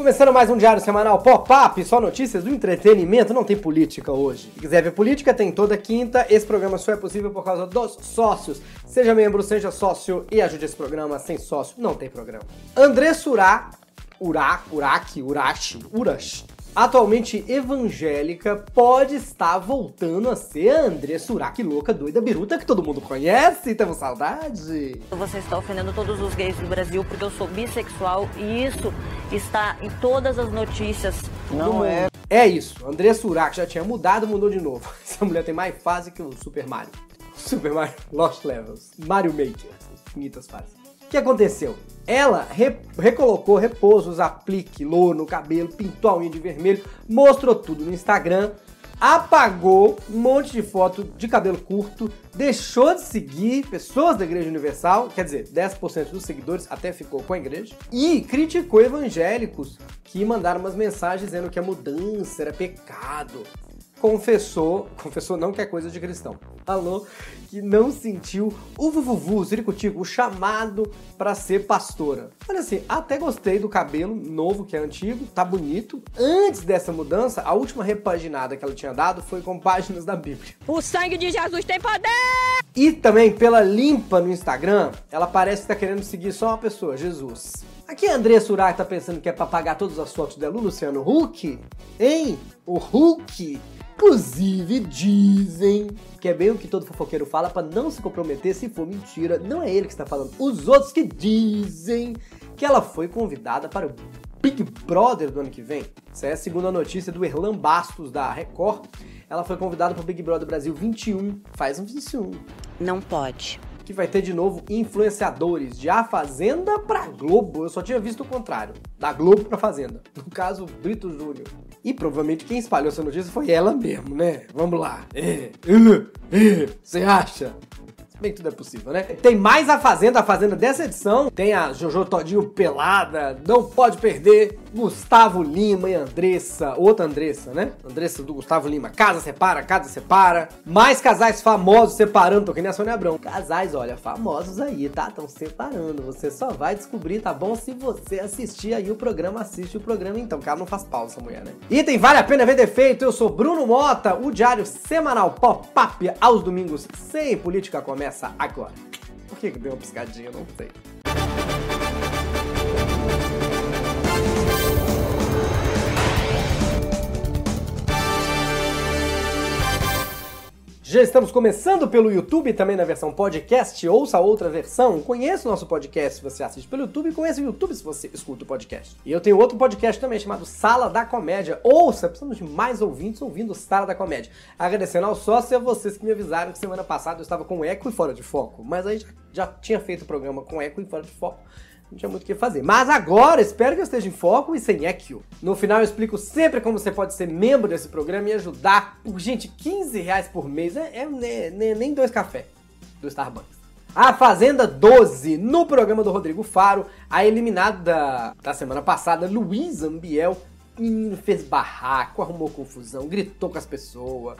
Começando mais um diário semanal pop-up, só notícias do entretenimento, não tem política hoje. Se quiser ver política, tem toda quinta. Esse programa só é possível por causa dos sócios. Seja membro, seja sócio e ajude esse programa. Sem sócio, não tem programa. André Surá, Urá, Uraki, Urashi, Urash, atualmente evangélica, pode estar voltando a ser a André Surak louca, doida, biruta, que todo mundo conhece. Temos saudade. Você está ofendendo todos os gays do Brasil porque eu sou bissexual e isso está em todas as notícias Não do mundo. é. É isso. André Surak já tinha mudado, mudou de novo. Essa mulher tem mais fase que o Super Mario. Super Mario Lost Levels. Mario Maker. Infinitas fases. Que aconteceu? Ela re- recolocou repousos, aplique, louro no cabelo, pintou a unha de vermelho, mostrou tudo no Instagram, apagou um monte de foto de cabelo curto, deixou de seguir pessoas da Igreja Universal, quer dizer, 10% dos seguidores até ficou com a igreja, e criticou evangélicos que mandaram umas mensagens dizendo que a mudança era pecado confessou, confessou não que é coisa de cristão, falou que não sentiu o vuvuvu, o ziricutico, o chamado pra ser pastora. Olha assim, até gostei do cabelo novo, que é antigo, tá bonito. Antes dessa mudança, a última repaginada que ela tinha dado foi com páginas da Bíblia. O sangue de Jesus tem poder! E também, pela limpa no Instagram, ela parece que tá querendo seguir só uma pessoa, Jesus. Aqui a André Surak tá pensando que é pra pagar todas as fotos dela, o Luciano Huck? Hein? O Huck? Inclusive, dizem que é bem o que todo fofoqueiro fala pra não se comprometer se for mentira. Não é ele que está falando, os outros que dizem que ela foi convidada para o Big Brother do ano que vem. Essa é a segunda notícia do Erlan Bastos da Record. Ela foi convidada para o Big Brother Brasil 21, faz um 21 Não pode. que vai ter de novo influenciadores de A Fazenda pra Globo. Eu só tinha visto o contrário, da Globo pra Fazenda. No caso, Brito Júnior. E provavelmente quem espalhou essa notícia foi ela mesmo, né? Vamos lá. É, é, é, Você acha? Bem tudo é possível, né? Tem mais A Fazenda, a Fazenda dessa edição. Tem a Jojo Todinho pelada, não pode perder. Gustavo Lima e Andressa, outra Andressa, né? Andressa do Gustavo Lima. Casa separa, casa separa. Mais casais famosos separando, tô que nem a Sônia Abrão. Casais, olha, famosos aí, tá? Estão separando. Você só vai descobrir, tá bom? Se você assistir aí o programa, assiste o programa então, ela não faz pausa, essa mulher, né? Item vale a pena ver defeito. Eu sou Bruno Mota, o diário semanal pop-up aos domingos sem política começa agora. Por que deu uma piscadinha? Não sei. Já estamos começando pelo YouTube, também na versão podcast. Ouça a outra versão. Conheça o nosso podcast se você assiste pelo YouTube conheça o YouTube se você escuta o podcast. E eu tenho outro podcast também chamado Sala da Comédia. Ouça, precisamos de mais ouvintes ouvindo Sala da Comédia. Agradecendo ao sócio e a vocês que me avisaram que semana passada eu estava com eco e fora de foco. Mas aí já, já tinha feito o programa com eco e fora de foco. Não tinha muito o que fazer. Mas agora, espero que eu esteja em foco e sem equio. No final eu explico sempre como você pode ser membro desse programa e ajudar gente, 15 reais por mês. É, é- né- nem dois cafés do Starbucks. A Fazenda 12, no programa do Rodrigo Faro, a eliminada da semana passada, Luísa Ambiel, fez barraco, arrumou confusão, gritou com as pessoas.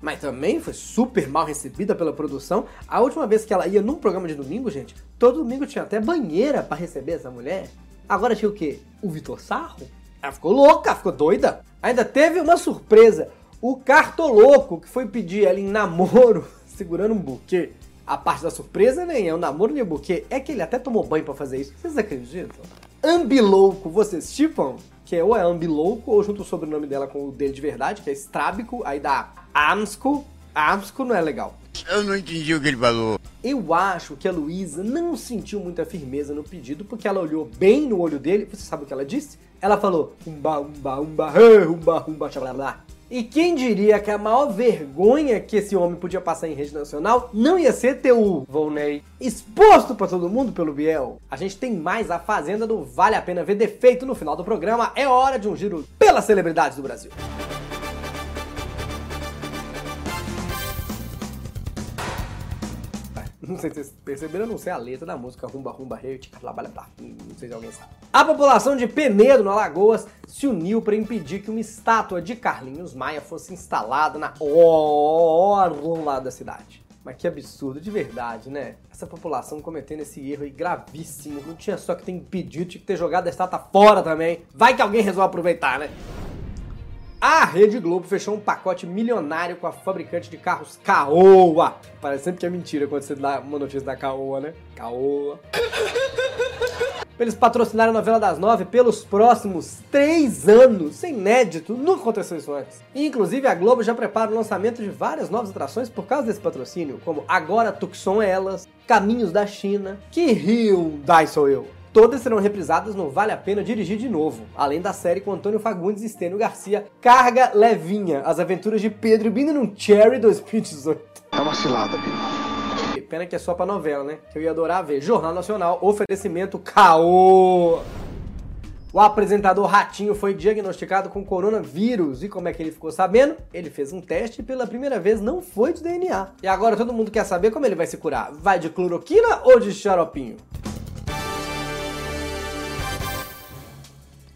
Mas também foi super mal recebida pela produção. A última vez que ela ia num programa de domingo, gente, todo domingo tinha até banheira pra receber essa mulher. Agora tinha o quê? O Vitor Sarro? Ela ficou louca, ficou doida. Ainda teve uma surpresa. O Cartoloco, que foi pedir ela em namoro, segurando um buquê. A parte da surpresa nem é o namoro nem o buquê, é que ele até tomou banho pra fazer isso. Vocês acreditam? Ambilouco, vocês chipam? Que é ou é Ambilouco ou junto o sobrenome dela com o dele de verdade, que é Strábico, aí dá Amsco. Amsco não é legal. Eu não entendi o que ele falou. Eu acho que a Luísa não sentiu muita firmeza no pedido, porque ela olhou bem no olho dele. Você sabe o que ela disse? Ela falou: umba, umba, umba, hey, umba, umba, blá, blá. E quem diria que a maior vergonha que esse homem podia passar em rede nacional não ia ser ter o Volney exposto pra todo mundo pelo Biel? A gente tem mais a Fazenda do Vale a Pena Ver Defeito no final do programa. É hora de um giro pelas celebridades do Brasil. Não sei se vocês perceberam, não sei a letra da música Rumba Rumba blá. Não sei se alguém sabe. A população de Penedo, no Alagoas, se uniu para impedir que uma estátua de Carlinhos Maia fosse instalada na orla da cidade. Mas que absurdo, de verdade, né? Essa população cometendo esse erro aí gravíssimo. Não tinha só que ter impedido, tinha que ter jogado a estátua fora também. Vai que alguém resolve aproveitar, né? A Rede Globo fechou um pacote milionário com a fabricante de carros Caoa. Parece sempre que é mentira quando você dá uma notícia da Caoa, né? Caoa. Eles patrocinaram a novela das nove pelos próximos três anos. Isso é inédito, nunca aconteceu isso antes. Inclusive, a Globo já prepara o lançamento de várias novas atrações por causa desse patrocínio, como Agora Tucson Elas, Caminhos da China, Que Hyundai Sou Eu. Todas serão reprisadas no Vale a Pena Dirigir de Novo, além da série com Antônio Fagundes e Estênio Garcia, Carga Levinha, as aventuras de Pedro Bino num Cherry 2018. É uma cilada, Bino. Pena que é só pra novela, né? Que eu ia adorar ver. Jornal Nacional, oferecimento Caô. O apresentador Ratinho foi diagnosticado com coronavírus. E como é que ele ficou sabendo? Ele fez um teste e pela primeira vez não foi de DNA. E agora todo mundo quer saber como ele vai se curar. Vai de cloroquina ou de xaropinho?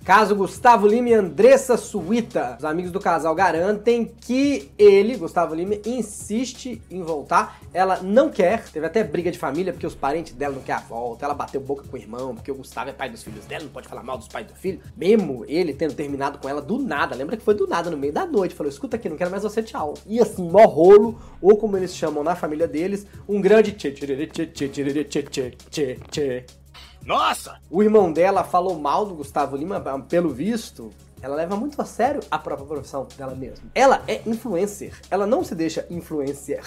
Caso Gustavo Lima e Andressa Suíta. Os amigos do casal garantem que ele, Gustavo Lima, insiste em voltar. Ela não quer. Teve até briga de família porque os parentes dela não querem a volta. Ela bateu boca com o irmão porque o Gustavo é pai dos filhos dela, não pode falar mal dos pais do filho. Mesmo ele tendo terminado com ela do nada. Lembra que foi do nada, no meio da noite. Falou: escuta aqui, não quero mais você, tchau. E assim, mó rolo, ou como eles chamam na família deles, um grande tchê tchê tchê tchê tchê tchê tchê tchê tchê Nossa! o irmão dela falou mal do Gustavo Lima, pelo visto. Ela leva muito a sério a própria profissão dela mesma. Ela é influencer. Ela não se deixa influencer.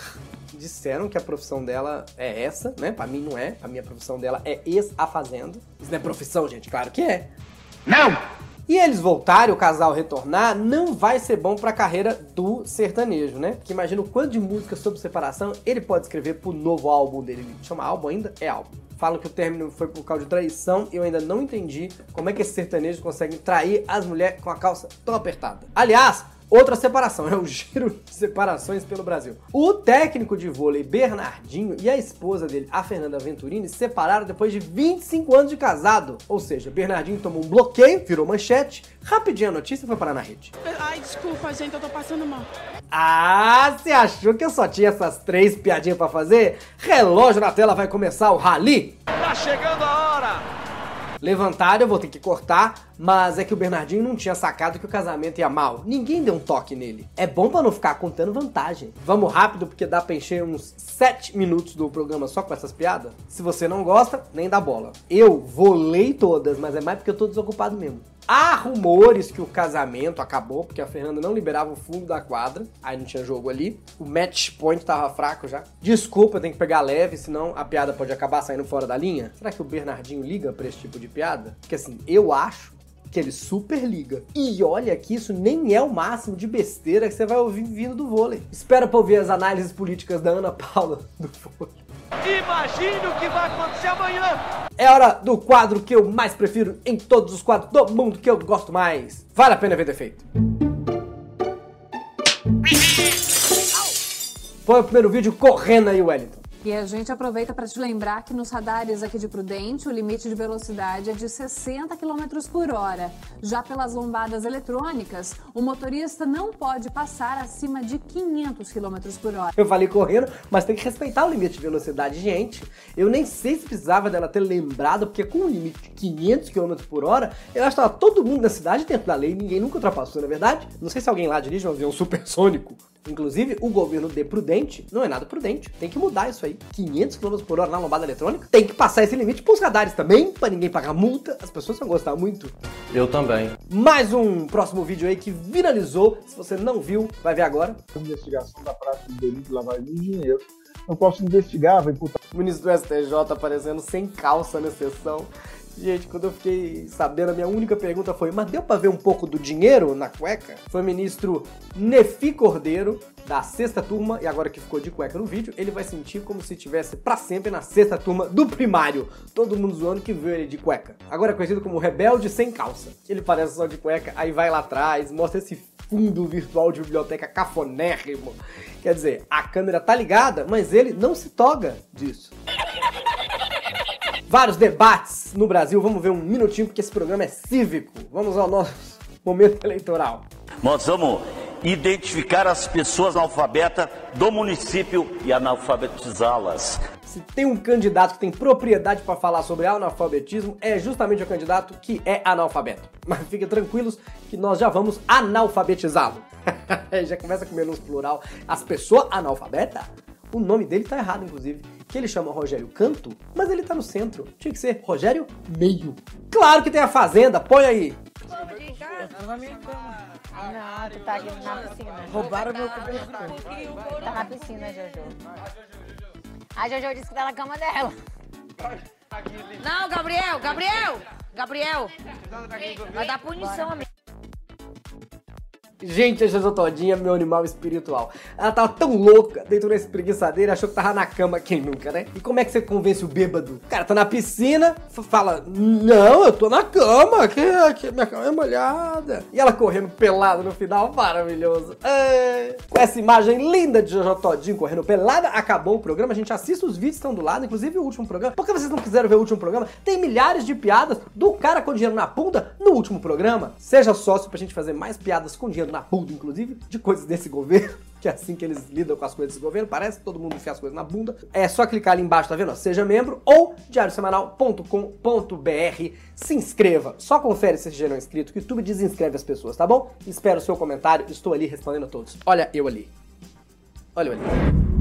Disseram que a profissão dela é essa, né? Pra mim não é. A minha profissão dela é ex-a fazenda. Isso não é profissão, gente? Claro que é. Não! E eles voltarem, o casal retornar, não vai ser bom pra carreira do sertanejo, né? Porque imagina o quanto de música sobre separação ele pode escrever pro novo álbum dele. Ele chama álbum ainda? É álbum. Falam que o término foi por causa de traição e eu ainda não entendi como é que esses sertanejos conseguem trair as mulheres com a calça tão apertada. Aliás, Outra separação, é o giro de separações pelo Brasil. O técnico de vôlei Bernardinho e a esposa dele, a Fernanda Venturini, se separaram depois de 25 anos de casado. Ou seja, Bernardinho tomou um bloqueio, virou manchete, rapidinho a notícia foi parar na rede. Ai, desculpa, gente, eu tô passando mal. Ah, você achou que eu só tinha essas três piadinhas pra fazer? Relógio na tela vai começar o rally. Tá chegando a hora! Levantaram, eu vou ter que cortar, mas é que o Bernardinho não tinha sacado que o casamento ia mal. Ninguém deu um toque nele. É bom pra não ficar contando vantagem. Vamos rápido, porque dá pra encher uns 7 minutos do programa só com essas piadas. Se você não gosta, nem dá bola. Eu vou ler todas, mas é mais porque eu tô desocupado mesmo. Há rumores que o casamento acabou, porque a Fernanda não liberava o fundo da quadra, aí não tinha jogo ali. O match point tava fraco já. Desculpa, tem que pegar leve, senão a piada pode acabar saindo fora da linha. Será que o Bernardinho liga pra esse tipo de piada? Porque assim, eu acho que ele super liga. E olha que isso nem é o máximo de besteira que você vai ouvir vindo do vôlei. Espera pra ouvir as análises políticas da Ana Paula do vôlei. Imagine o que vai acontecer amanhã! É hora do quadro que eu mais prefiro em todos os quadros do mundo que eu gosto mais. Vale a pena ver defeito. Põe o primeiro vídeo correndo aí, Wellington. E a gente aproveita para te lembrar que nos radares aqui de Prudente o limite de velocidade é de 60 km por hora. Já pelas lombadas eletrônicas, o motorista não pode passar acima de 500 km por hora. Eu falei correndo, mas tem que respeitar o limite de velocidade, gente. Eu nem sei se precisava dela ter lembrado, porque com o limite de 500 km por hora, eu acho que todo mundo na cidade dentro da lei, ninguém nunca ultrapassou, não é verdade? Não sei se alguém lá dirige um avião supersônico. Inclusive, o governo de prudente não é nada prudente. Tem que mudar isso aí. 500 km por hora na lombada eletrônica. Tem que passar esse limite pros radares também, pra ninguém pagar multa. As pessoas vão gostar muito. Eu também. Mais um próximo vídeo aí que viralizou. Se você não viu, vai ver agora. investigação da prática de delito de lavagem de dinheiro. Não posso investigar, vai imputar O ministro do STJ aparecendo sem calça na sessão. Gente, quando eu fiquei sabendo, a minha única pergunta foi: mas deu pra ver um pouco do dinheiro na cueca? Foi o ministro Nefi Cordeiro, da sexta turma, e agora que ficou de cueca no vídeo, ele vai sentir como se estivesse pra sempre na sexta turma do primário. Todo mundo zoando que viu ele de cueca. Agora é conhecido como rebelde sem calça. Ele parece só de cueca, aí vai lá atrás, mostra esse fundo virtual de biblioteca cafonérrimo. Quer dizer, a câmera tá ligada, mas ele não se toga disso. Vários debates no Brasil, vamos ver um minutinho porque esse programa é cívico. Vamos ao nosso momento eleitoral. Nós vamos identificar as pessoas analfabetas do município e analfabetizá-las. Se tem um candidato que tem propriedade para falar sobre analfabetismo, é justamente o candidato que é analfabeto. Mas fiquem tranquilos que nós já vamos analfabetizá-lo. já começa com menos plural. As pessoas analfabetas? O nome dele tá errado, inclusive. Que ele chama Rogério Canto, mas ele tá no centro. Tinha que ser Rogério Meio. Claro que tem a Fazenda, põe aí. Não, tu tá aqui na piscina. Roubaram meu cobertor. Tá na piscina, Jojo. A Jojo disse que tá na cama dela. Não, Gabriel, Gabriel! Gabriel! Vai dar punição, amigo. Gente, a Jojo Todinha, meu animal espiritual. Ela tava tão louca dentro dessa preguiçadeira, achou que tava na cama, quem nunca, né? E como é que você convence o bêbado? Cara tá na piscina, fala, não, eu tô na cama, que, que minha cama é molhada. E ela correndo pelada no final, maravilhoso. É. Com essa imagem linda de Jojo Todinho correndo pelada, acabou o programa. A gente assiste os vídeos, estão do lado, inclusive o último programa. Por que vocês não quiseram ver o último programa? Tem milhares de piadas do cara com dinheiro na bunda no último programa. Seja sócio pra gente fazer mais piadas com dinheiro na bunda, inclusive, de coisas desse governo, que é assim que eles lidam com as coisas desse governo, parece que todo mundo enfia as coisas na bunda. É só clicar ali embaixo, tá vendo? Seja membro ou diariosemanal.com.br. Se inscreva. Só confere se já não é inscrito, que o YouTube desinscreve as pessoas, tá bom? Espero o seu comentário, estou ali respondendo a todos. Olha eu ali. Olha eu ali.